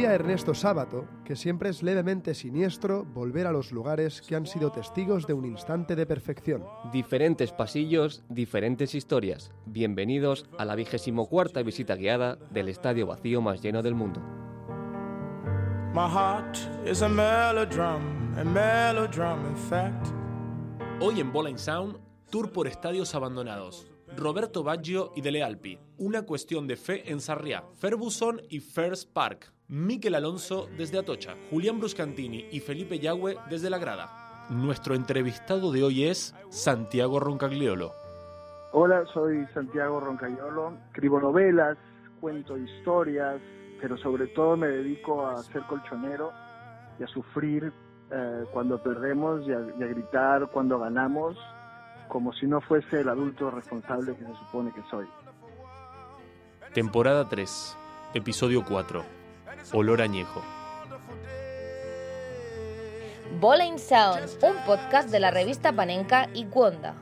Decía Ernesto Sábato que siempre es levemente siniestro volver a los lugares que han sido testigos de un instante de perfección. Diferentes pasillos, diferentes historias. Bienvenidos a la vigésimo cuarta visita guiada del estadio vacío más lleno del mundo. Hoy en Bowling Sound, tour por estadios abandonados. Roberto Baggio y Dele Alpi. Una cuestión de fe en Sarriá, Ferguson y First Park. Miquel Alonso desde Atocha, Julián Bruscantini y Felipe Yagüe desde La Grada. Nuestro entrevistado de hoy es Santiago Roncagliolo. Hola, soy Santiago Roncagliolo. Escribo novelas, cuento historias, pero sobre todo me dedico a ser colchonero y a sufrir eh, cuando perdemos y a gritar cuando ganamos como si no fuese el adulto responsable que se supone que soy. Temporada 3, episodio 4. Olor añejo. Bowling Sound, un podcast de la revista Panenka y Cuonda.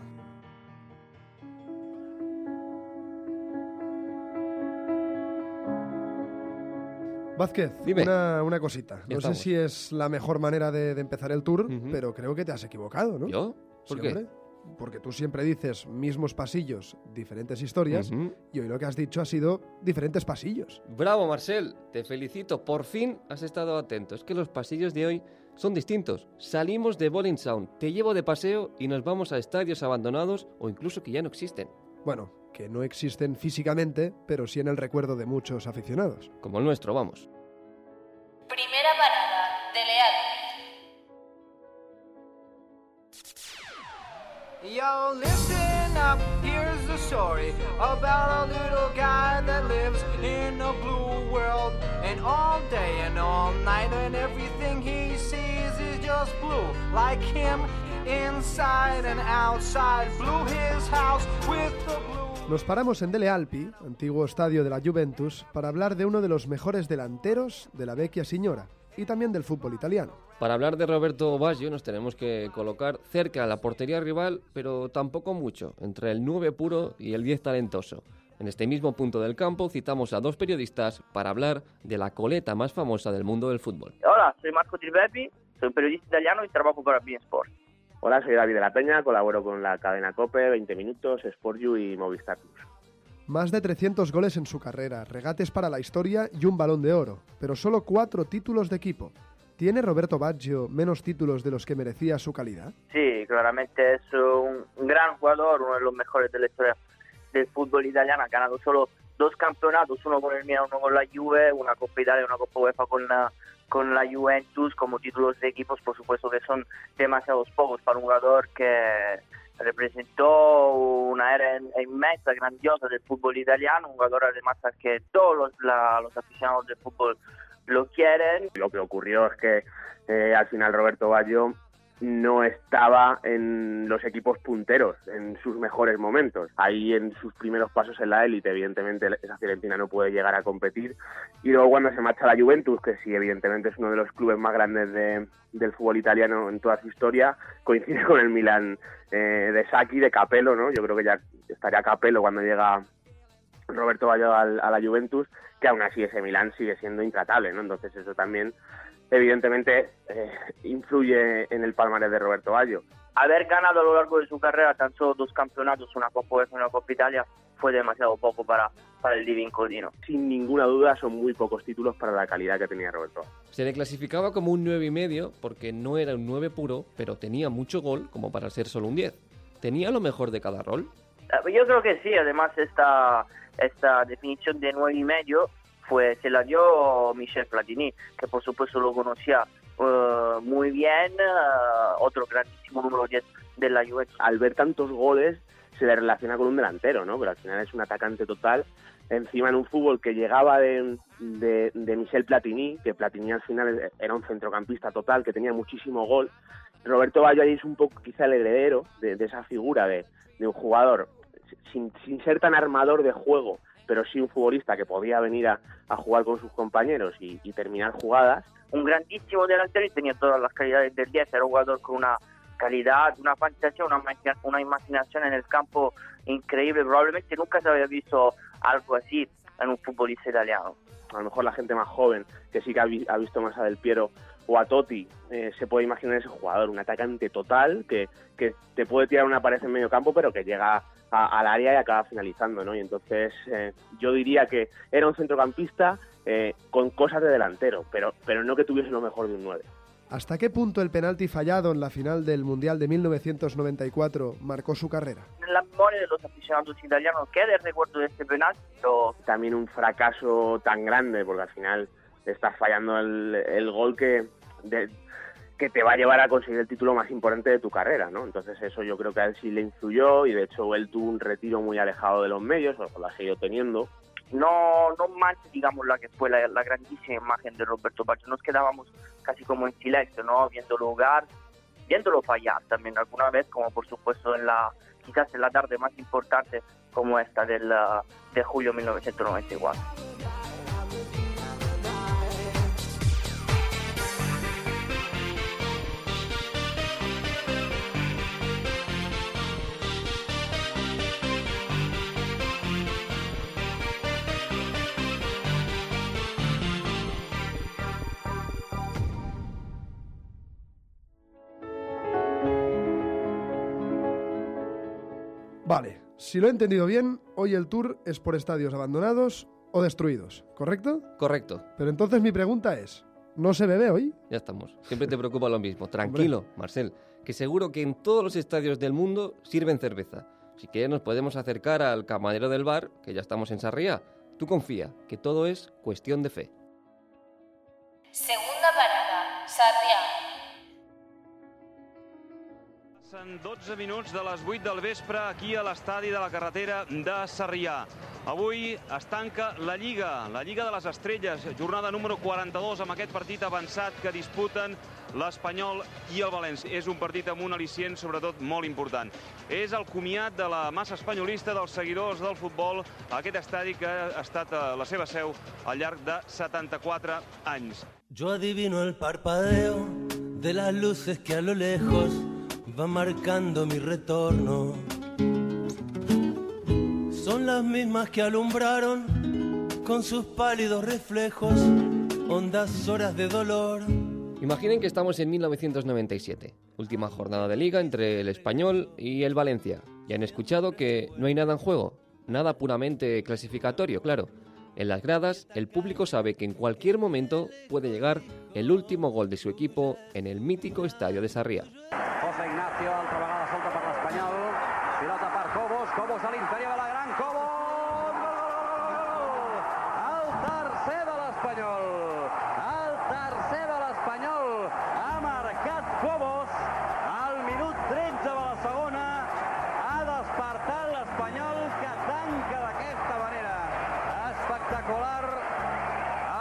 Vázquez, una, una, cosita. No sé si es la mejor manera de, empezar el tour, pero creo que te has equivocado, ¿no? ¿Yo? ¿Por qué? Porque tú siempre dices mismos pasillos, diferentes historias, y hoy lo que has dicho ha sido diferentes pasillos. Bravo, Marcel, te felicito, por fin has estado atento. Es que los pasillos de hoy son distintos. Salimos de Bowling Sound, te llevo de paseo y nos vamos a estadios abandonados o incluso que ya no existen. Bueno, que no existen físicamente, pero sí en el recuerdo de muchos aficionados. Como el nuestro, vamos. Primera Yo, listen up, here's the story about a little guy that lives in a blue world. And all day and all night, and everything he sees is just blue. Like him, inside and outside, blue his house with the blue. Nos paramos en Dele Alpi, antiguo estadio de la Juventus, para hablar de uno de los mejores delanteros de la Vecchia Signora y también del fútbol italiano. Para hablar de Roberto Baggio nos tenemos que colocar cerca a la portería rival, pero tampoco mucho, entre el 9 puro y el 10 talentoso. En este mismo punto del campo citamos a dos periodistas para hablar de la coleta más famosa del mundo del fútbol. Hola, soy Marco Tirbepi, soy periodista italiano y trabajo para BeIN Sport. Hola, soy David de la Peña, colaboro con la cadena COPE, 20 Minutos, Sport You y Movistar Plus. Más de 300 goles en su carrera, regates para la historia y un balón de oro, pero solo cuatro títulos de equipo. ¿Tiene Roberto Baggio menos títulos de los que merecía su calidad? Sí, claramente es un, gran jugador, uno de los mejores de la historia del fútbol italiano. Ha ganado solo dos campeonatos, uno con el Milan, uno con la Juve, una Copa Italia una Copa UEFA con la, con la Juventus como títulos de equipos, por supuesto que son demasiados pocos para un jugador que representó una era inmensa, grandiosa del fútbol italiano, un jugador además que todos los, los aficionados del fútbol lo quieren. Lo que ocurrió es que eh, al final Roberto Baggio no estaba en los equipos punteros en sus mejores momentos. Ahí en sus primeros pasos en la élite, evidentemente esa Fiorentina no puede llegar a competir. Y luego cuando se marcha la Juventus, que sí, evidentemente es uno de los clubes más grandes del fútbol italiano en toda su historia, coincide con el Milan eh, de Saki, de Capello, ¿no? Yo creo que ya estaría Capello cuando llega Roberto Baggio a la Juventus, que aún así ese Milan sigue siendo intratable, ¿no? Entonces eso también evidentemente eh, influye en el palmarés de Roberto Baggio. Haber ganado a lo largo de su carrera tan solo dos campeonatos, una Copa UEFA y una Copa Italia, fue demasiado poco para, para el Divin Codino. Sin ninguna duda son muy pocos títulos para la calidad que tenía Roberto. Se le clasificaba como un 9 y medio porque no era un 9 puro, pero tenía mucho gol como para ser solo un 10. ¿Tenía lo mejor de cada rol? Eh, yo creo que sí, además esta, esta definición de 9 y medio fue, se la dio Michel Platini, que por supuesto lo conocía uh, muy bien, uh, otro grandísimo número 10 de la Juventus. Al ver tantos goles se le relaciona con un delantero, ¿no? Pero al final es un atacante total. Encima en un fútbol que llegaba de, de, Michel Platini, que Platini al final era un centrocampista total, que tenía muchísimo gol. Roberto Baggio es un poco quizá el heredero de, esa figura de, de un jugador sin, sin, ser tan armador de juego, pero sí un futbolista que podía venir a, jugar con sus compañeros y, terminar jugadas. Un grandísimo delantero y tenía todas las calidades del 10, era un jugador con una calidad, una fantasía, una, una imaginación en el campo increíble. Probablemente nunca se había visto algo así en un futbolista italiano. a lo mejor la gente más joven, que sí que ha, vi- ha visto más a Del Piero o a Totti, eh, se puede imaginar ese jugador, un atacante total que, que te puede tirar una pared en medio campo, pero que llega a- al área y acaba finalizando, ¿no? Y entonces eh, yo diría que era un centrocampista eh, con cosas de delantero, pero, pero no que tuviese lo mejor de un 9. ¿Hasta qué punto el penalti fallado en la final del Mundial de 1994 marcó su carrera? En la memoria de los aficionados italianos queda el recuerdo de este penal, pero También un fracaso tan grande, porque al final estás fallando el, el gol que, de- que te va a llevar a conseguir el título más importante de tu carrera, ¿no? Entonces eso yo creo que a él sí le influyó y de hecho él tuvo un retiro muy alejado de los medios, o lo ha seguido teniendo. no, no mancha, digamos, la que fue la, la grandísima imagen de Roberto Baggio. Nos quedábamos casi como en silencio, ¿no? Viéndolo jugar, viéndolo fallar también alguna vez, como por supuesto en la, quizás en la tarde más importante como esta del, ah, de julio 1994. Si lo he entendido bien, hoy el tour es por estadios abandonados o destruidos, ¿correcto? Correcto, Pero entonces mi pregunta es, ¿no se bebe hoy? ya estamos. Siempre te preocupa lo mismo. Tranquilo, Marcel, que seguro que en todos los estadios del mundo sirven cerveza. Si quieres nos podemos acercar al camarero del bar, que ya estamos en Sarriá. Tú confía, que todo es cuestión de fe. Segunda parada, Sarrià. Passen 12 minuts de les 8 del vespre aquí a l'estadi de la carretera de Sarrià. Avui es tanca la Lliga, la Lliga de les Estrelles, jornada número 42 amb aquest partit avançat que disputen l'Espanyol i el València. És un partit amb un al·licient, sobretot, molt important. És el comiat de la massa espanyolista dels seguidors del futbol a aquest estadi que ha estat eh, la seva seu al llarg de 74 anys. Yo adivino el parpadeo de las luces que a lo lejos van marcando mi retorno. Son las mismas que alumbraron con sus pálidos reflejos hondas horas de dolor. Imaginen que estamos en 1997, última jornada de liga entre el Español y el Valencia. Y han escuchado que no hay nada en juego, nada puramente clasificatorio, claro. En las gradas, el público sabe que en cualquier momento puede llegar el último gol de su equipo en el mítico estadio de Sarriá. José Ignacio, altra vegada solta per l'Espanyol. Pilota per Cobos, Cobos a l'interior de la gran, Cobos! Gol! El tercer de l'Espanyol! El tercer de l'Espanyol! Ha marcat Cobos al minut 13 de la segona. Ha despertat l'Espanyol que tanca d'aquesta manera. Espectacular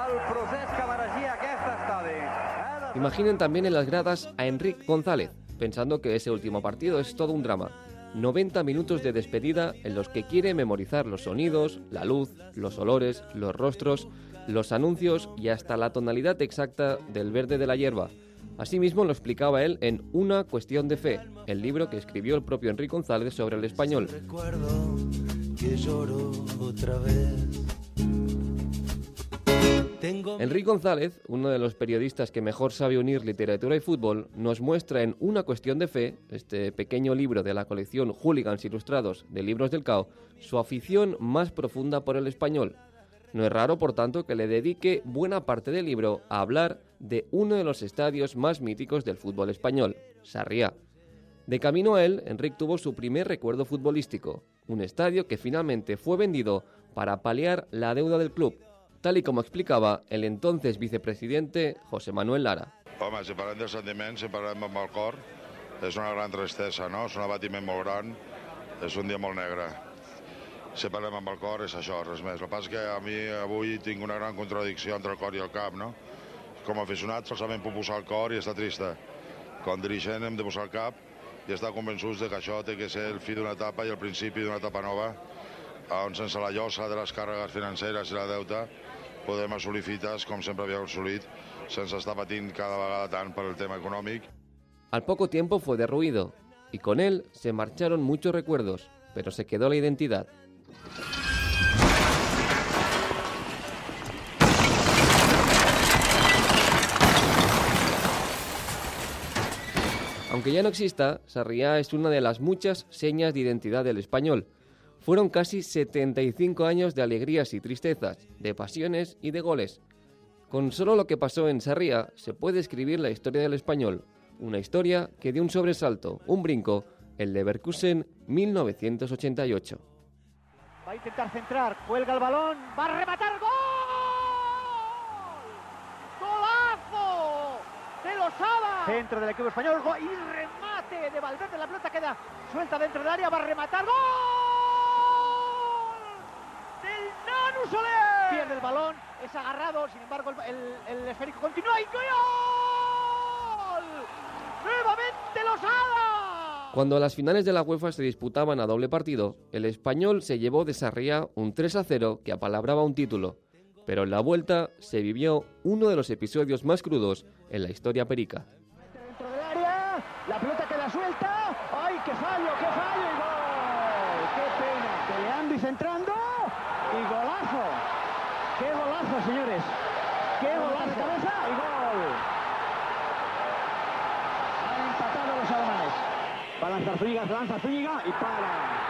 el procés que mereixia aquest estadi. De- Imaginen también en las gradas a Enric González, pensando que ese último partido es todo un drama. 90 minutos de despedida en los que quiere memorizar los sonidos, la luz, los olores, los rostros, los anuncios y hasta la tonalidad exacta del verde de la hierba. Asimismo lo explicaba él en Una cuestión de fe, el libro que escribió el propio Enrique González sobre el español. Enrique González, uno de los periodistas que mejor sabe unir literatura y fútbol, nos muestra en Una cuestión de fe, este pequeño libro de la colección Hooligans Ilustrados de Libros del Cao, su afición más profunda por el español. No es raro, por tanto, que le dedique buena parte del libro a hablar de uno de los estadios más míticos del fútbol español, Sarriá. De camino a él, Enrique tuvo su primer recuerdo futbolístico, un estadio que finalmente fue vendido para paliar la deuda del club, tal y como explicaba el entonces vicepresidente José Manuel Lara. Home, si parlem de sentiments, si parlem amb el cor, és una gran tristesa, no? És un abatiment molt gran, és un dia molt negre. Si parlem amb el cor és això, res més. El que passa que a mi avui tinc una gran contradicció entre el cor i el cap, no? Com a aficionat solament puc posar el cor i està trista. Com dirigent hem de posar el cap i estar convençuts de que això té que ser el fi d'una etapa i el principi d'una etapa nova, on sense la llosa de les càrregues financeres i la deuta podem assolir fites com sempre havíem assolit sense estar patint cada vegada tant per el tema econòmic. Al poco tiempo fue derruido y con él se marcharon muchos recuerdos, pero se quedó la identidad. Aunque ya no exista, Sarriá es una de las muchas señas de identidad del español, fueron casi 75 años de alegrías y tristezas, de pasiones y de goles. Con solo lo que pasó en Sarriá se puede escribir la historia del español, una historia que dio un sobresalto, un brinco, el Leverkusen 1988. Va a intentar centrar, cuelga el balón, va a rematar, ¡gol! ¡Golazo! De Losada. Centro del equipo español, gol y remate de Valverde, la pelota queda suelta dentro del área, va a rematar, ¡gol! Nanu Soler. Pierde el balón, es agarrado, sin embargo el, el, el esférico continúa y ¡gol! ¡Nuevamente Losada! Cuando las finales de la UEFA se disputaban a doble partido, el español se llevó de Sarriá un 3 a 0 que apalabraba un título, pero en la vuelta se vivió uno de los episodios más crudos en la historia perica. Dentro del área, la pelota queda suelta. ¡Ay, qué fallo, qué fallo! Y gol. ¡Qué pena! Peleando y centrando. Y golazo. ¡Qué golazo, señores! ¡Qué golazo! cabeza y gol. Han empatado los alemanes. Va a lanzar Zúñiga, lanza Zúñiga y para.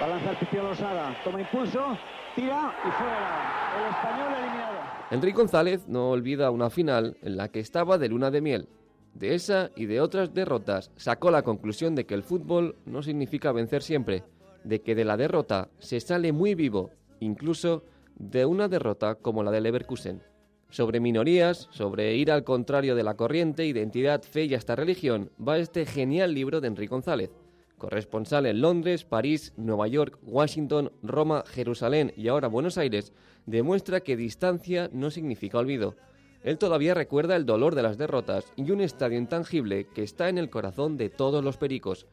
Va a lanzar Pipiolo Losada. Toma impulso, tira y fuera. El español eliminado. Enrique González no olvida una final en la que estaba de luna de miel. De esa y de otras derrotas sacó la conclusión de que el fútbol no significa vencer siempre, de que de la derrota se sale muy vivo, incluso de una derrota como la de Leverkusen. Sobre minorías, sobre ir al contrario de la corriente, identidad, fe y hasta religión, va este genial libro de Enrique González. Corresponsal en Londres, París, Nueva York, Washington, Roma, Jerusalén y ahora Buenos Aires, demuestra que distancia no significa olvido. Él todavía recuerda el dolor de las derrotas y un estadio intangible que está en el corazón de todos los pericos.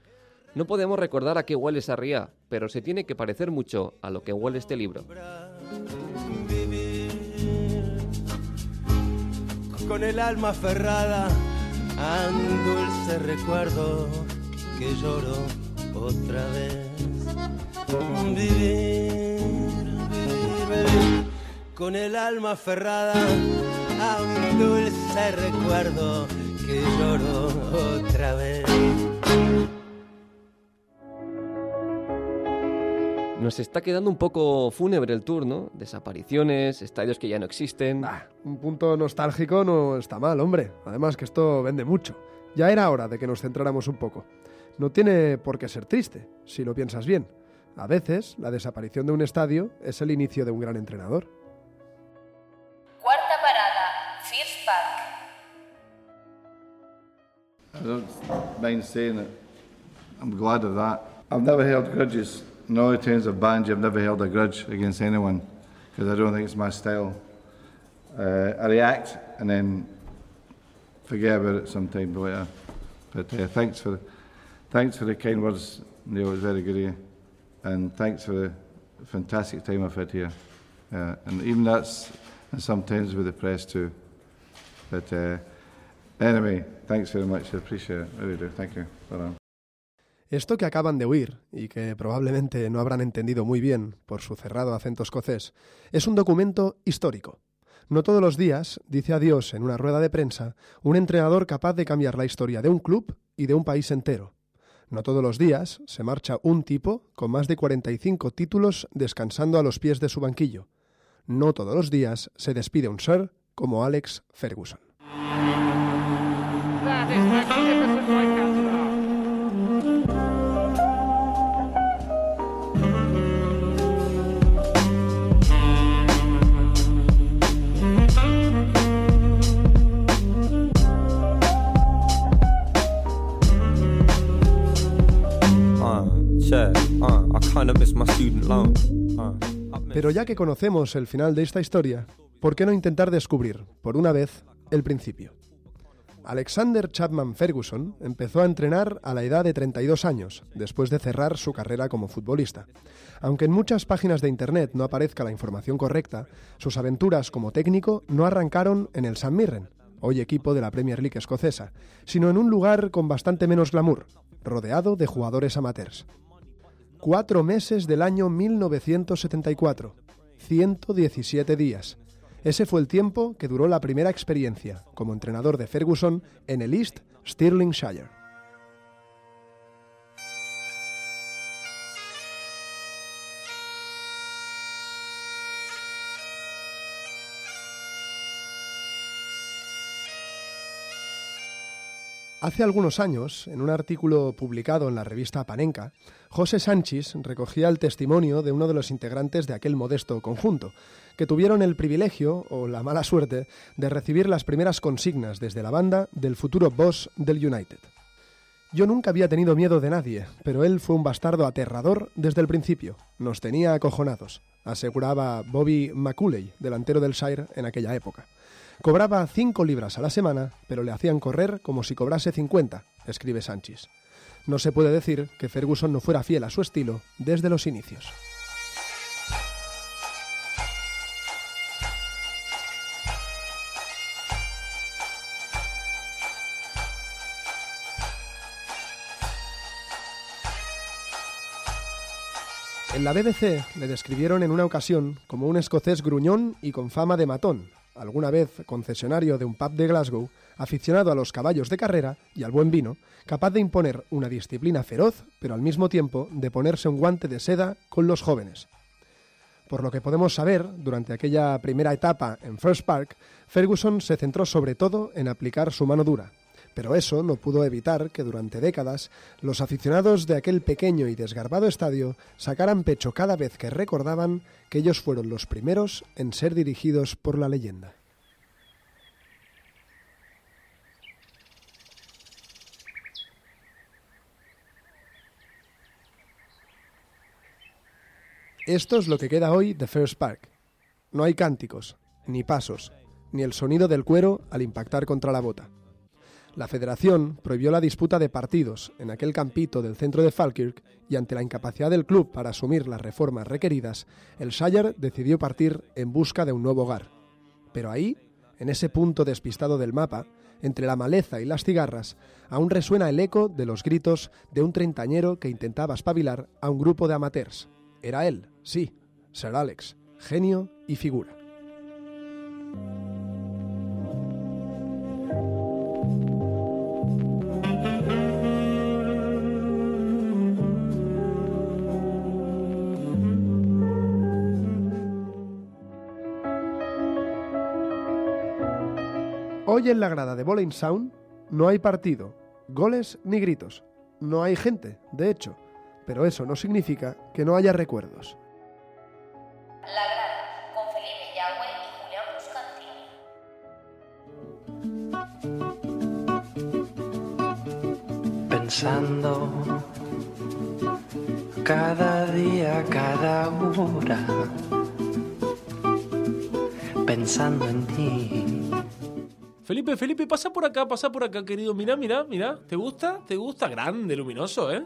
No podemos recordar a qué huele Sarriá, pero se tiene que parecer mucho a lo que huele este libro. Con el alma aferrada a un dulce recuerdo que lloro otra vez. Vivir, vivir, vivir con el alma aferrada a un dulce recuerdo que lloro otra vez. Nos está quedando un poco fúnebre el tour, ¿no? Desapariciones, estadios que ya no existen. Un punto nostálgico no está mal, hombre. Además que esto vende mucho. Ya era hora de que nos centráramos un poco. No tiene por qué ser triste, si lo piensas bien. A veces, la desaparición de un estadio es el inicio de un gran entrenador. Cuarta parada, First Park. I don't mind saying it. I'm glad of that. I've never held grudges. In all the I've banned you, I've never held a grudge against anyone because I don't think it's my style. Uh, I react and then forget about it sometime later. But uh, thanks for thanks for the kind words, Neil. It was very good of you, and thanks for the fantastic time I've had here. Uh, and even that's and sometimes with the press too. But uh, anyway, thanks very much. I appreciate it. I really do. Thank you. Bye. Esto que acaban de oír, y que probablemente no habrán entendido muy bien por su cerrado acento escocés, es un documento histórico. No todos los días dice adiós en una rueda de prensa un entrenador capaz de cambiar la historia de un club y de un país entero. No todos los días se marcha un tipo con más de 45 títulos descansando a los pies de su banquillo. No todos los días se despide un ser como Alex Ferguson. Pero ya que conocemos el final de esta historia, ¿por qué no intentar descubrir, por una vez, el principio? Alexander Chapman Ferguson empezó a entrenar a la edad de 32 años, después de cerrar su carrera como futbolista. Aunque en muchas páginas de Internet no aparezca la información correcta, sus aventuras como técnico no arrancaron en el St. Mirren, hoy equipo de la Premier League escocesa, sino en un lugar con bastante menos glamour, rodeado de jugadores amateurs. Cuatro meses del año 1974, 117 días. Ese fue el tiempo que duró la primera experiencia como entrenador de Ferguson en el East Stirlingshire. Hace algunos años, en un artículo publicado en la revista Panenka, José Sánchez recogía el testimonio de uno de los integrantes de aquel modesto conjunto, que tuvieron el privilegio o la mala suerte de recibir las primeras consignas desde la banda del futuro boss del United. Yo nunca había tenido miedo de nadie, pero él fue un bastardo aterrador desde el principio. Nos tenía acojonados, aseguraba Bobby McCulley, delantero del Shire en aquella época. Cobraba cinco libras a la semana, pero le hacían correr como si cobrase 50, escribe Sánchez. No se puede decir que Ferguson no fuera fiel a su estilo desde los inicios. En la BBC le describieron en una ocasión como un escocés gruñón y con fama de matón, alguna vez concesionario de un pub de Glasgow, aficionado a los caballos de carrera y al buen vino, capaz de imponer una disciplina feroz, pero al mismo tiempo de ponerse un guante de seda con los jóvenes. Por lo que podemos saber, durante aquella primera etapa en First Park, Ferguson se centró sobre todo en aplicar su mano dura, pero eso no pudo evitar que durante décadas los aficionados de aquel pequeño y desgarbado estadio sacaran pecho cada vez que recordaban que ellos fueron los primeros en ser dirigidos por la leyenda. Esto es lo que queda hoy de First Park. No hay cánticos, ni pasos, ni el sonido del cuero al impactar contra la bota. La federación prohibió la disputa de partidos en aquel campito del centro de Falkirk y ante la incapacidad del club para asumir las reformas requeridas, el Shire decidió partir en busca de un nuevo hogar. Pero ahí, en ese punto despistado del mapa, entre la maleza y las cigarras, aún resuena el eco de los gritos de un treintañero que intentaba espabilar a un grupo de amateurs. Era él, sí, Sir Alex, genio y figura. Hoy en la grada de Bowling Sound no hay partido, goles ni gritos. No hay gente, de hecho, pero eso no significa que no haya recuerdos. La grada, con Felipe Yagüe y Julián Bruscantini. Pensando cada día, cada hora, pensando en ti. Felipe, Felipe, pasa por acá, pasa por acá, querido. Mira, mira, mira. ¿Te gusta? ¿Te gusta? Grande, luminoso, ¿eh?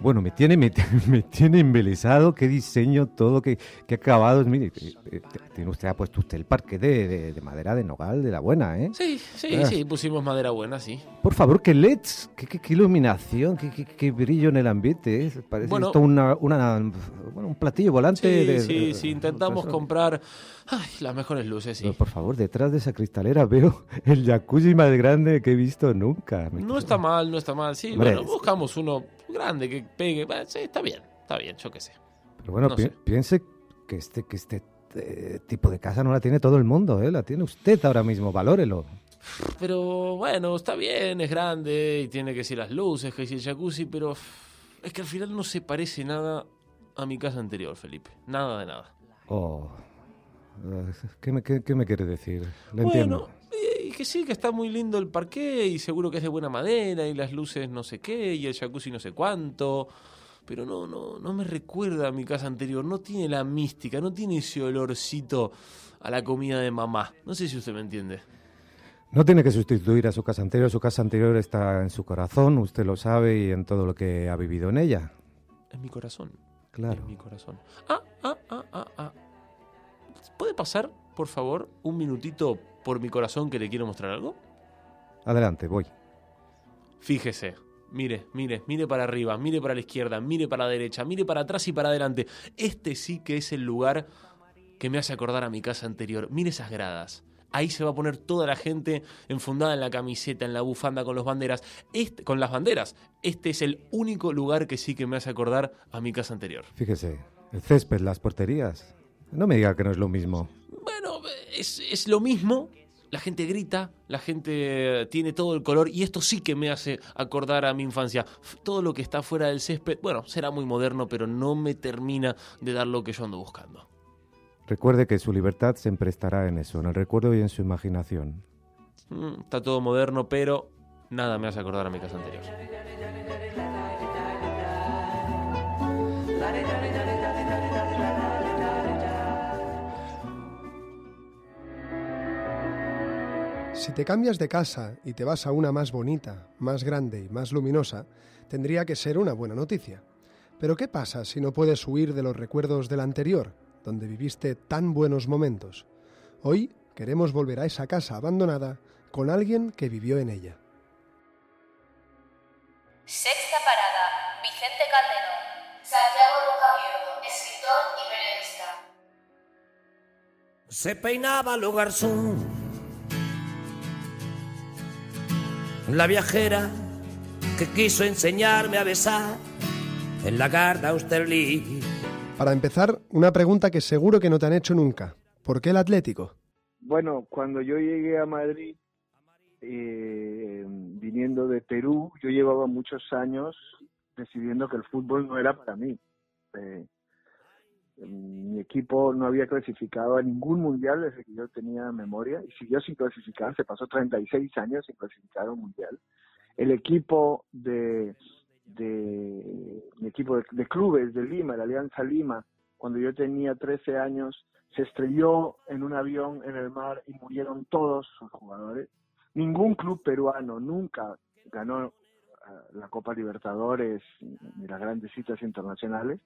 Bueno, me tiene, me, me tiene embelesado, qué diseño, todo, qué, qué acabados. Mire, eh, eh, tiene usted, ha puesto usted el parque de, de, de madera de nogal, de la buena, ¿eh? Sí, sí, Ah. sí, pusimos madera buena, sí. Por favor, qué LEDs, qué, qué- qué iluminación, qué, qué- qué brillo en el ambiente. ¿eh? Parece Bueno. esto una, una, bueno, un platillo volante. Sí, de- sí, sí, intentamos comprar ay, las mejores luces, sí. Pero, por favor, detrás de esa cristalera veo el jacuzzi más grande que he visto nunca. No está mal, no está mal. Sí, Hombre, bueno, buscamos uno grande que pegue. Bueno, sí, está bien, está bien, yo qué sé. Pero bueno, no pi- sé. piense que este, que este eh, tipo de casa no la tiene todo el mundo, ¿eh? La tiene usted ahora mismo, valórelo. Pero bueno, está bien, es grande y tiene que ser las luces, que si el jacuzzi, pero es que al final no se parece nada a mi casa anterior, Felipe. Nada de nada. Oh, eh, ¿qué me, qué- qué me quiere decir? Le bueno, entiendo. Que sí, que está muy lindo el parqué y seguro que es de buena madera y las luces no sé qué y el jacuzzi no sé cuánto. Pero no, no, no me recuerda a mi casa anterior. No tiene la mística, no tiene ese olorcito a la comida de mamá. No sé si usted me entiende. No tiene que sustituir a su casa anterior, su casa anterior está en su corazón, usted lo sabe y en todo lo que ha vivido en ella. En mi corazón. Claro. En mi corazón. Ah, ah, ah, ah, ah. ¿Puede pasar, por favor, un minutito por mi corazón que le quiero mostrar algo? Adelante, voy. Fíjese. Mire, mire, mire para arriba, mire para la izquierda, mire para la derecha, mire para atrás y para adelante. Este sí que es el lugar que me hace acordar a mi casa anterior. Mire esas gradas. Ahí se va a poner toda la gente enfundada en la camiseta, en la bufanda, con las banderas. Este, con las banderas. Este es el único lugar que sí que me hace acordar a mi casa anterior. Fíjese, el césped, las porterías. No me diga que no es lo mismo. Bueno, es, es lo mismo. La gente grita, la gente tiene todo el color y esto sí que me hace acordar a mi infancia. Todo lo que está fuera del césped, bueno, será muy moderno, pero no me termina de dar lo que yo ando buscando. Recuerde que su libertad siempre estará en eso, en el recuerdo y en su imaginación. Mm, está todo moderno, pero nada me hace acordar a mi casa anterior. Si te cambias de casa y te vas a una más bonita, más grande y más luminosa, tendría que ser una buena noticia. Pero ¿qué pasa si no puedes huir de los recuerdos del anterior, donde viviste tan buenos momentos? Hoy queremos volver a esa casa abandonada con alguien que vivió en ella. Sexta parada, Vicente Calderón. Santiago Rocaviejo, escritor y periodista. Se peinaba lo garzón. La viajera que quiso enseñarme a besar en la Garda Austerlitz. Para empezar, una pregunta que seguro que no te han hecho nunca. ¿Por qué el Atlético? Bueno, cuando yo llegué a Madrid, eh, viniendo de Perú, yo llevaba muchos años decidiendo que el fútbol no era para mí. Eh, mi equipo no había clasificado a ningún mundial desde que yo tenía memoria y siguió sin clasificar, se pasó 36 años sin clasificar a un mundial. El equipo de, de mi equipo de, de clubes de Lima, la Alianza Lima, cuando yo tenía 13 años, se estrelló en un avión en el mar y murieron todos sus jugadores. Ningún club peruano nunca ganó eh, la Copa Libertadores ni las grandes citas internacionales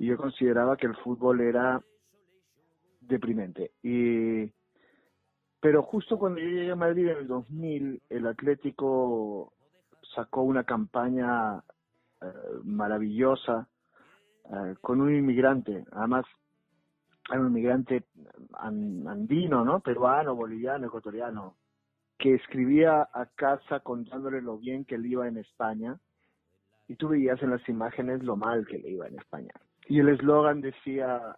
y yo consideraba que el fútbol era deprimente. Y, pero justo cuando yo llegué a Madrid en el 2000, el Atlético sacó una campaña eh, maravillosa eh, con un inmigrante, además era un inmigrante an- andino, ¿no? Peruano, boliviano, ecuatoriano, que escribía a casa contándole lo bien que le iba en España y tú veías en las imágenes lo mal que le iba en España. Y el eslogan decía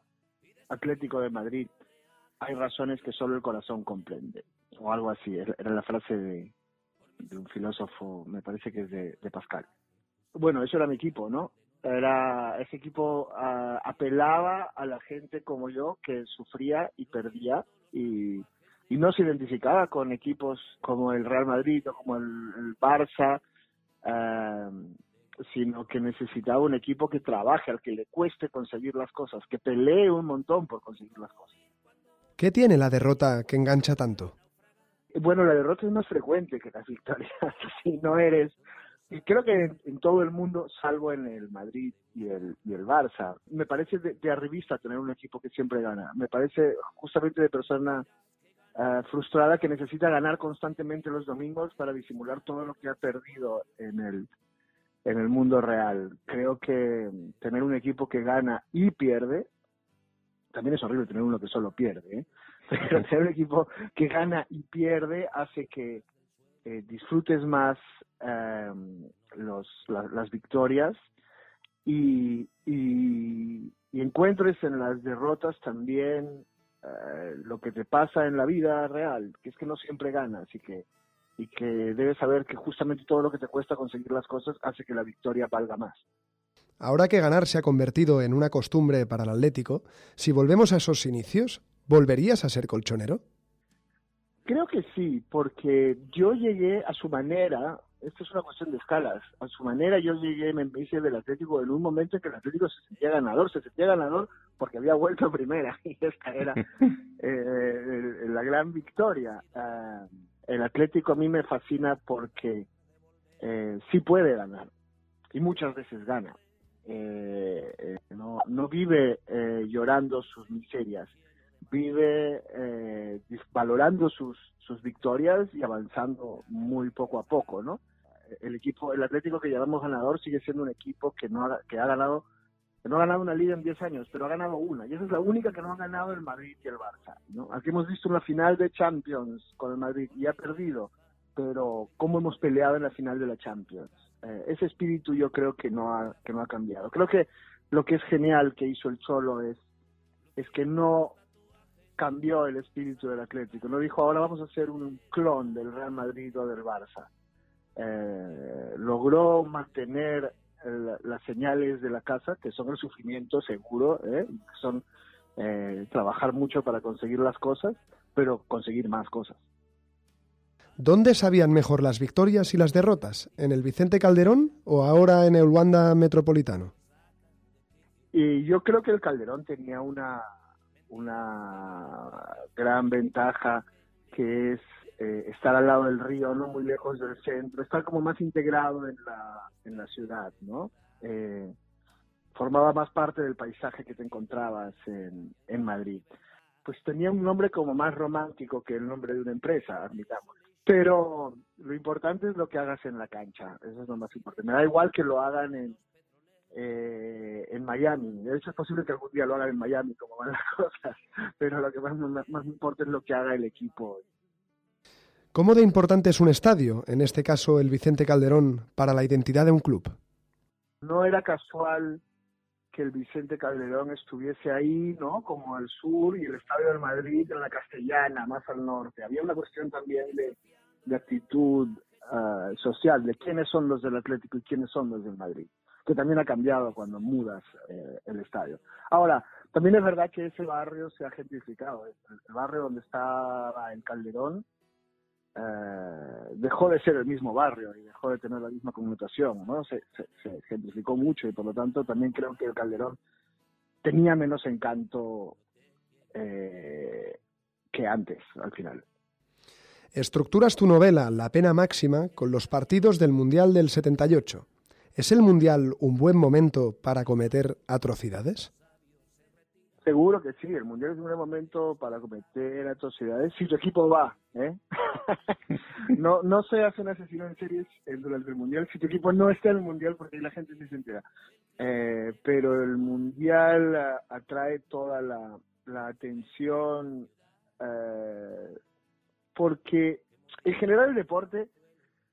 Atlético de Madrid, hay razones que solo el corazón comprende, o algo así, era la frase de, un filósofo, me parece que es de, Pascal. Bueno, eso era mi equipo, ¿no? Era ese equipo apelaba a la gente como yo que sufría y perdía y, no se identificaba con equipos como el Real Madrid o como el, Barça, ah, sino que necesitaba un equipo que trabaje, al que le cueste conseguir las cosas, que pelee un montón por conseguir las cosas. ¿Qué tiene la derrota que engancha tanto? Bueno, la derrota es más frecuente que las victorias. si no eres, y creo que en, en todo el mundo, salvo en el Madrid y el, y el Barça, me parece de, de arribista tener un equipo que siempre gana. Me parece justamente de persona ah, frustrada que necesita ganar constantemente los domingos para disimular todo lo que ha perdido en el en el mundo real. Creo que tener un equipo que gana y pierde, también es horrible tener uno que solo pierde, ¿eh? pero tener un equipo que gana y pierde hace que eh, disfrutes más eh, los, la- las victorias y, y, y encuentres en las derrotas también eh, lo que te pasa en la vida real, que es que no siempre ganas y que y que debes saber que justamente todo lo que te cuesta conseguir las cosas hace que la victoria valga más. Ahora que ganar se ha convertido en una costumbre para el Atlético, si volvemos a esos inicios, ¿volverías a ser colchonero? Creo que sí, porque yo llegué a su manera, esto es una cuestión de escalas, a su manera yo llegué, me hice del Atlético en un momento en que el Atlético se sentía ganador, se sentía ganador porque había vuelto a primera y esta era eh, la gran victoria. Ah, el Atlético a mí me fascina porque eh, sí puede ganar y muchas veces gana. Eh, eh, no, no vive eh, llorando sus miserias, vive valorando sus, sus victorias y avanzando muy poco a poco, ¿no? El equipo, el Atlético que llamamos ganador sigue siendo un equipo que no ha, que ha ganado No ha ganado una liga en 10 años, pero ha ganado una. Y esa es la única que no ha ganado el Madrid y el Barça. Aquí hemos visto una final de Champions con el Madrid y ha perdido. Pero cómo hemos peleado en la final de la Champions. Eh, ese espíritu yo creo que no ha, que no ha cambiado. Creo que lo que es genial que hizo el Cholo es, es que no cambió el espíritu del Atlético. No dijo, ahora vamos a hacer un clon del Real Madrid o del Barça. Eh, logró mantener las señales de la casa, que son el sufrimiento seguro, ¿eh? son eh, trabajar mucho para conseguir las cosas, pero conseguir más cosas. ¿Dónde sabían mejor las victorias y las derrotas? ¿En el Vicente Calderón o ahora en el Wanda Metropolitano? Y yo creo que el Calderón tenía una, una gran ventaja que es eh, estar al lado del río, no muy lejos del centro, estar como más integrado en la, en la ciudad, ¿no? Eh, formaba más parte del paisaje que te encontrabas en, en Madrid. Pues tenía un nombre como más romántico que el nombre de una empresa, admitamos. Pero lo importante es lo que hagas en la cancha, eso es lo más importante. Me da igual que lo hagan en, eh, en Miami. De hecho, es posible que algún día lo hagan en Miami, como van las cosas. Pero lo que más, más, me importa es lo que haga el equipo. ¿Cómo de importante es un estadio, en este caso el Vicente Calderón, para la identidad de un club? No era casual que el Vicente Calderón estuviese ahí, ¿no? Como al sur y el Estadio del Madrid en la Castellana, más al norte. Había una cuestión también de, de actitud ah, social, de quiénes son los del Atlético y quiénes son los del Madrid, que también ha cambiado cuando mudas eh, el estadio. Ahora, también es verdad que ese barrio se ha gentrificado. El, el barrio donde estaba el Calderón eh, dejó de ser el mismo barrio y dejó de tener la misma connotación, ¿no? Se, se, gentrificó mucho y por lo tanto también creo que el Calderón tenía menos encanto eh, que antes, al final. Estructuras tu novela La pena máxima con los partidos del Mundial del 78. ¿Es el Mundial un buen momento para cometer atrocidades? Seguro que sí, el Mundial es un buen momento para cometer atrocidades si tu equipo va, ¿eh? no, no se hace un asesino en series eh, durante el Mundial si tu equipo no está en el Mundial porque la gente se entera. Eh, pero el Mundial ah, atrae toda la, la atención eh, porque en general el deporte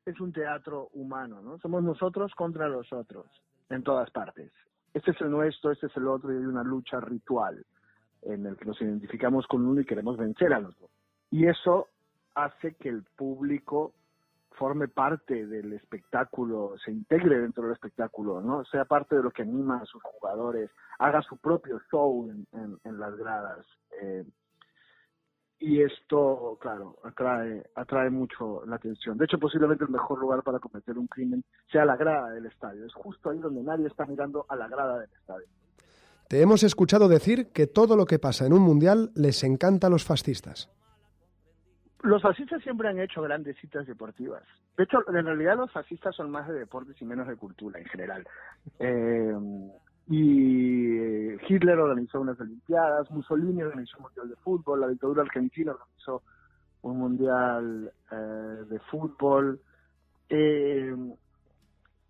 es un teatro humano, ¿no? Somos nosotros contra los otros en todas partes. Este es el nuestro, este es el otro y hay una lucha ritual en el que nos identificamos con uno y queremos vencer al otro. Y eso hace que el público forme parte del espectáculo, se integre dentro del espectáculo, ¿no? Sea parte de lo que anima a sus jugadores, haga su propio show en, en, en las gradas. Eh, y esto, claro, atrae, atrae mucho la atención. De hecho, posiblemente el mejor lugar para cometer un crimen sea la grada del estadio. Es justo ahí donde nadie está mirando a la grada del estadio. Te hemos escuchado decir que todo lo que pasa en un mundial les encanta a los fascistas. Los fascistas siempre han hecho grandes citas deportivas. De hecho, en realidad los fascistas son más de deportes y menos de cultura en general. Eh, y Hitler organizó unas Olimpiadas, Mussolini organizó un Mundial de Fútbol, la dictadura argentina organizó un Mundial eh, de Fútbol, eh,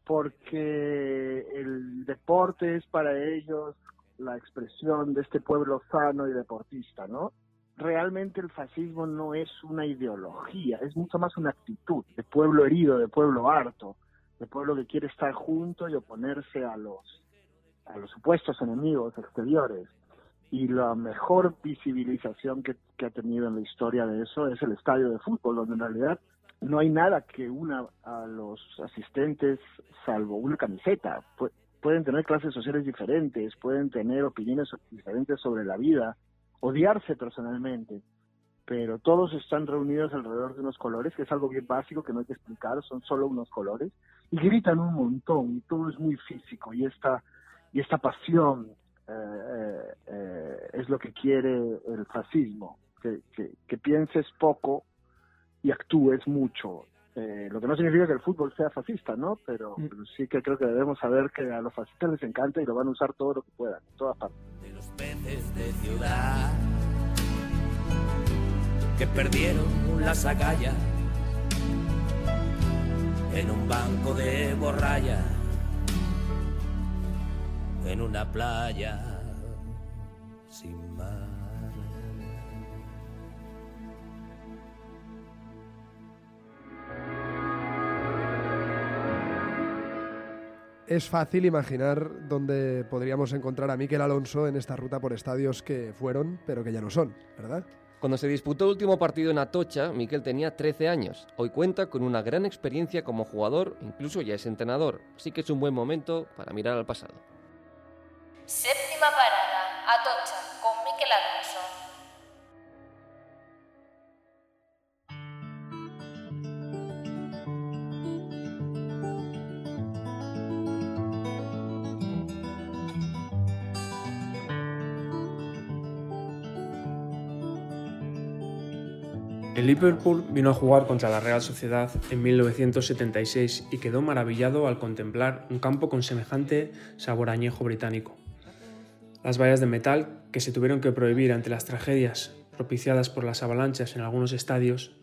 porque el deporte es para ellos la expresión de este pueblo sano y deportista, ¿no? Realmente el fascismo no es una ideología, es mucho más una actitud de pueblo herido, de pueblo harto, de pueblo que quiere estar junto y oponerse a los a los supuestos enemigos exteriores. Y la mejor visibilización que, que, ha tenido en la historia de eso es el estadio de fútbol, donde en realidad no hay nada que una a los asistentes salvo una camiseta. Pu pueden tener clases sociales diferentes, pueden tener opiniones diferentes sobre la vida, odiarse personalmente, pero todos están reunidos alrededor de unos colores, que es algo bien básico que no hay que explicar, son solo unos colores, y gritan un montón, y todo es muy físico, y esta y esta pasión eh, eh, es lo que quiere el fascismo, que, que, que pienses poco y actúes mucho. Eh, lo que no significa que el fútbol sea fascista, ¿no? Pero, mm. pero, sí que creo que debemos saber que a los fascistas les encanta y lo van a usar todo lo que puedan, en todas partes. De los peces de ciudad que perdieron las agallas en un banco de borralla en una playa sin mar. Es fácil imaginar dónde podríamos encontrar a Miquel Alonso en esta ruta por estadios que fueron, pero que ya no son, ¿verdad? Cuando se disputó el último partido en Atocha, Miquel tenía 13 años. Hoy cuenta con una gran experiencia como jugador, incluso ya es entrenador, así que es un buen momento para mirar al pasado. Séptima parada, Atocha, con Miquel Alonso. El Liverpool vino a jugar contra la Real Sociedad en 1976 y quedó maravillado al contemplar un campo con semejante sabor añejo británico. Las vallas de metal, que se tuvieron que prohibir ante las tragedias propiciadas por las avalanchas en algunos estadios,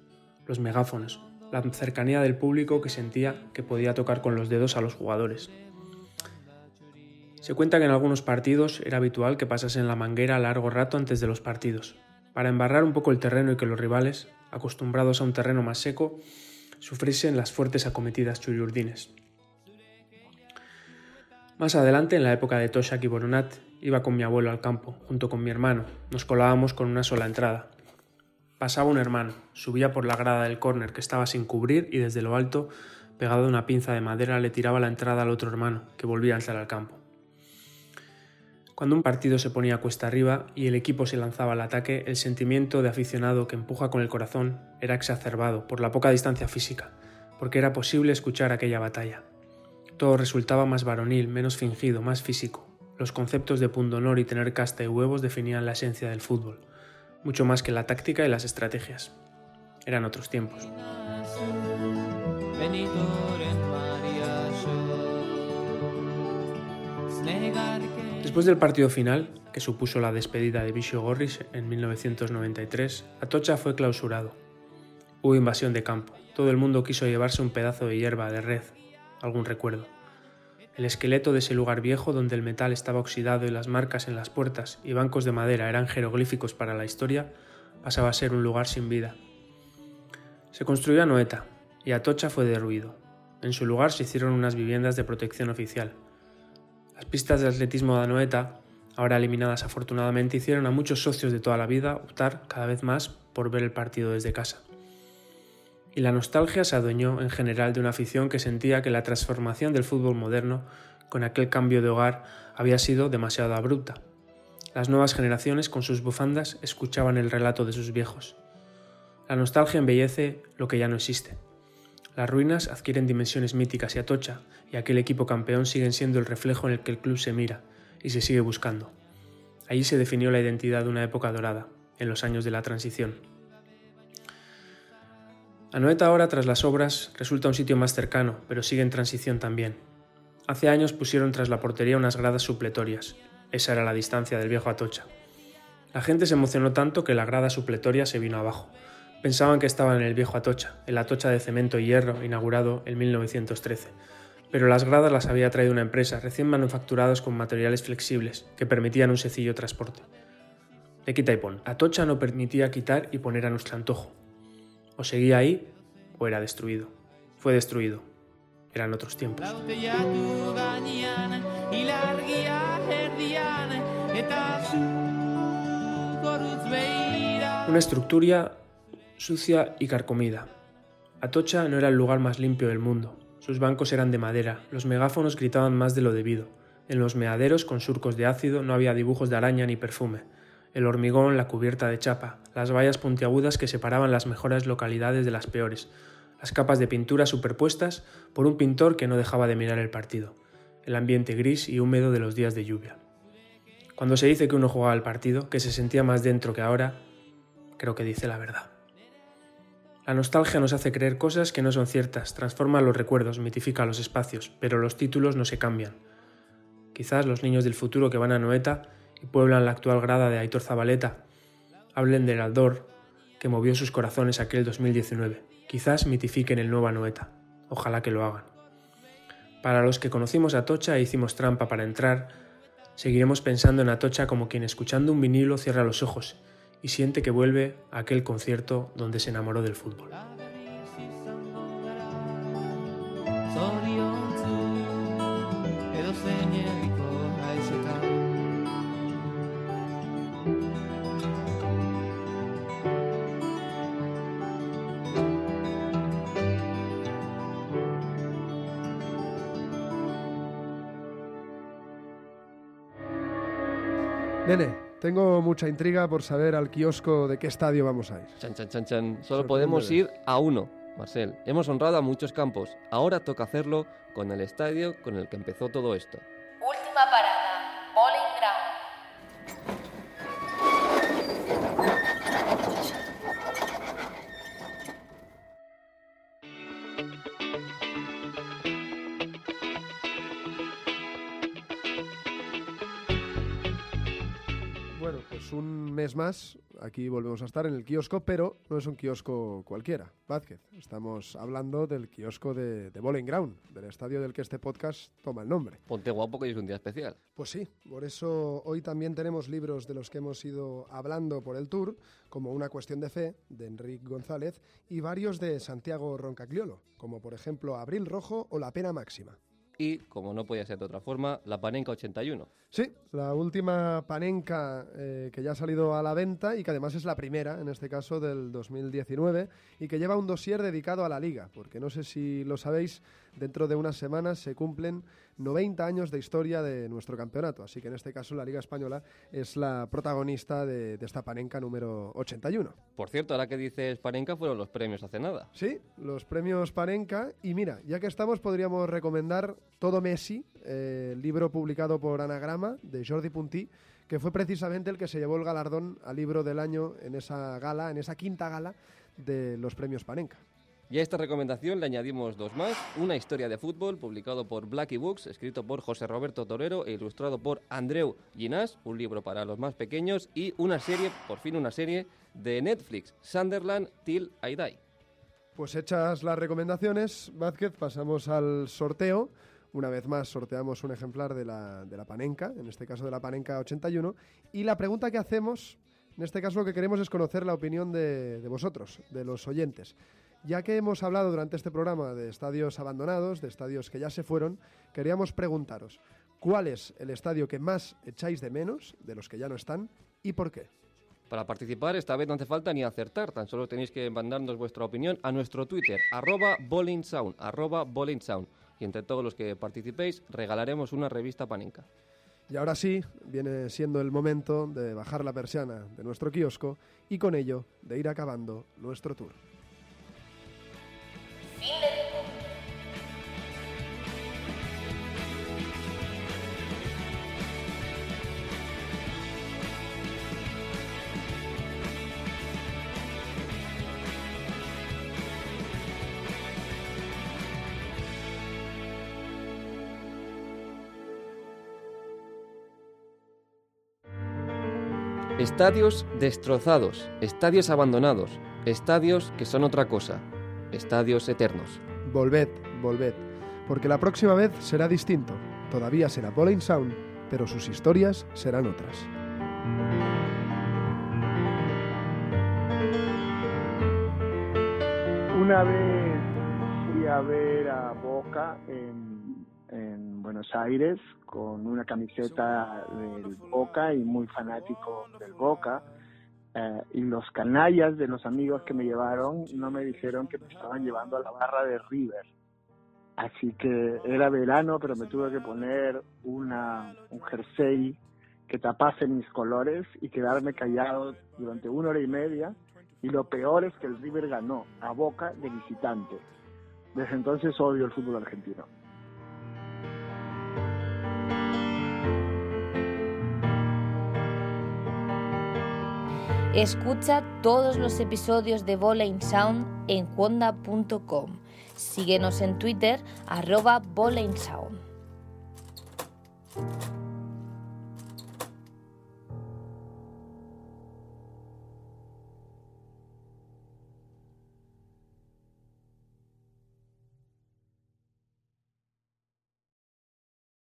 los megáfonos, la cercanía del público que sentía que podía tocar con los dedos a los jugadores. Se cuenta que en algunos partidos era habitual que pasasen la manguera largo rato antes de los partidos, para embarrar un poco el terreno y que los rivales, acostumbrados a un terreno más seco, sufriesen las fuertes acometidas churiurdines. Más adelante, en la época de Toshak y Boronat, iba con mi abuelo al campo, junto con mi hermano. Nos colábamos con una sola entrada. Pasaba un hermano, subía por la grada del córner que estaba sin cubrir y desde lo alto, pegado a una pinza de madera, le tiraba la entrada al otro hermano, que volvía a entrar al campo. Cuando un partido se ponía cuesta arriba y el equipo se lanzaba al ataque, el sentimiento de aficionado que empuja con el corazón era exacerbado por la poca distancia física, porque era posible escuchar aquella batalla. Todo resultaba más varonil, menos fingido, más físico. Los conceptos de pundonor y tener casta y huevos definían la esencia del fútbol, mucho más que la táctica y las estrategias. Eran otros tiempos. Después del partido final, que supuso la despedida de Bicho Gorris en 1993, Atocha fue clausurado. Hubo invasión de campo. Todo el mundo quiso llevarse un pedazo de hierba, de red, algún recuerdo. El esqueleto de ese lugar viejo donde el metal estaba oxidado y las marcas en las puertas y bancos de madera eran jeroglíficos para la historia, pasaba a ser un lugar sin vida. Se construyó Anoeta y Atocha fue derruido. En su lugar se hicieron unas viviendas de protección oficial. Las pistas de atletismo de Anoeta, ahora eliminadas afortunadamente, hicieron a muchos socios de toda la vida optar cada vez más por ver el partido desde casa. Y la nostalgia se adueñó en general de una afición que sentía que la transformación del fútbol moderno, con aquel cambio de hogar, había sido demasiado abrupta. Las nuevas generaciones, con sus bufandas, escuchaban el relato de sus viejos. La nostalgia embellece lo que ya no existe. Las ruinas adquieren dimensiones míticas y atocha, y aquel equipo campeón siguen siendo el reflejo en el que el club se mira y se sigue buscando. Allí se definió la identidad de una época dorada, en los años de la transición. Anoeta ahora, tras las obras, resulta un sitio más cercano, pero sigue en transición también. Hace años pusieron tras la portería unas gradas supletorias. Esa era la distancia del viejo Atocha. La gente se emocionó tanto que la grada supletoria se vino abajo. Pensaban que estaban en el viejo Atocha, el Atocha de cemento y hierro inaugurado en 1913. Pero las gradas las había traído una empresa, recién manufacturadas con materiales flexibles, que permitían un sencillo transporte. De quita y pon. Atocha no permitía quitar y poner a nuestro antojo. O seguía ahí o era destruido. Fue destruido. Eran otros tiempos. Una estructura sucia y carcomida. Atocha no era el lugar más limpio del mundo. Sus bancos eran de madera, los megáfonos gritaban más de lo debido. En los meaderos con surcos de ácido no había dibujos de araña ni perfume. El hormigón, la cubierta de chapa, las vallas puntiagudas que separaban las mejores localidades de las peores, las capas de pintura superpuestas por un pintor que no dejaba de mirar el partido, el ambiente gris y húmedo de los días de lluvia. Cuando se dice que uno jugaba el partido, que se sentía más dentro que ahora, creo que dice la verdad. La nostalgia nos hace creer cosas que no son ciertas, transforma los recuerdos, mitifica los espacios, pero los títulos no se cambian. Quizás los niños del futuro que van a Noeta y pueblan la actual grada de Aitor Zabaleta hablen del Aldor que movió sus corazones aquel 2019. Quizás mitifiquen el nuevo Anoeta. Ojalá que lo hagan. Para los que conocimos a Tocha e hicimos trampa para entrar, Seguiremos pensando en Atocha como quien escuchando un vinilo cierra los ojos y siente que vuelve a aquel concierto donde se enamoró del fútbol. Nene, tengo mucha intriga por saber al kiosco de qué estadio vamos a ir. Chan, chan, chan, chan. Solo podemos ir a uno, Marcel. Hemos honrado a muchos campos. Ahora toca hacerlo con el estadio con el que empezó todo esto. Última parada, Un mes más, aquí volvemos a estar en el kiosco, pero no es un kiosco cualquiera, Vázquez. Estamos hablando del kiosco de, de Bowling Ground, del estadio del que este podcast toma el nombre. Ponte guapo que es un día especial. Pues sí, por eso hoy también tenemos libros de los que hemos ido hablando por el tour, como Una cuestión de fe, de Enrique González, y varios de Santiago Roncagliolo, como por ejemplo Abril Rojo o La pena máxima. Y, como no podía ser de otra forma, la Panenka 81. Sí, la última panenca eh, que ya ha salido a la venta y que además es la primera, en este caso del 2019, y que lleva un dossier dedicado a la liga, porque no sé si lo sabéis, dentro de unas semanas se cumplen 90 años de historia de nuestro campeonato, así que en este caso la Liga Española es la protagonista de, de esta panenca número 81. Por cierto, ahora que dices Panenka, fueron los premios hace nada. Sí, los premios Panenka. Y mira, ya que estamos, podríamos recomendar Todo Messi, eh, el libro publicado por Anagrama de Jordi Puntí, que fue precisamente el que se llevó el galardón al libro del año en esa gala, en esa quinta gala de los premios Panenka. Y a esta recomendación le añadimos dos más. Una historia de fútbol publicado por Blackie Books, escrito por José Roberto Torero e ilustrado por Andreu Ginás, un libro para los más pequeños. Y una serie, por fin una serie, de Netflix, Sunderland Till I Die. Pues hechas las recomendaciones, Vázquez, pasamos al sorteo. Una vez más sorteamos un ejemplar de la, de la Panenka, en este caso de la Panenka 81. Y la pregunta que hacemos, en este caso lo que queremos es conocer la opinión de, de vosotros, de los oyentes. Ya que hemos hablado durante este programa de estadios abandonados, de estadios que ya se fueron, queríamos preguntaros, ¿cuál es el estadio que más echáis de menos, de los que ya no están, y por qué? Para participar, esta vez no hace falta ni acertar, tan solo tenéis que mandarnos vuestra opinión a nuestro Twitter, arroba bowlingsound, arroba. Y entre todos los que participéis, regalaremos una revista Panenka. Y ahora sí, viene siendo el momento de bajar la persiana de nuestro kiosco y con ello de ir acabando nuestro tour. Fin de Estadios destrozados, estadios abandonados, estadios que son otra cosa, estadios eternos. Volved, volved, porque la próxima vez será distinto. Todavía será Bowling Sound, pero sus historias serán otras. Una vez fui a ver a Boca en, en Buenos Aires con una camiseta del Boca y muy fanático del Boca. Eh, y los canallas de los amigos que me llevaron no me dijeron que me estaban llevando a la barra de River. Así que era verano, pero me tuve que poner una, un jersey que tapase mis colores y quedarme callado durante una hora y media. Y lo peor es que el River ganó a Boca de visitante. Desde entonces odio el fútbol argentino. Escucha todos los episodios de Bowling Sound en honda.com. Síguenos en Twitter, arroba Bowling Sound.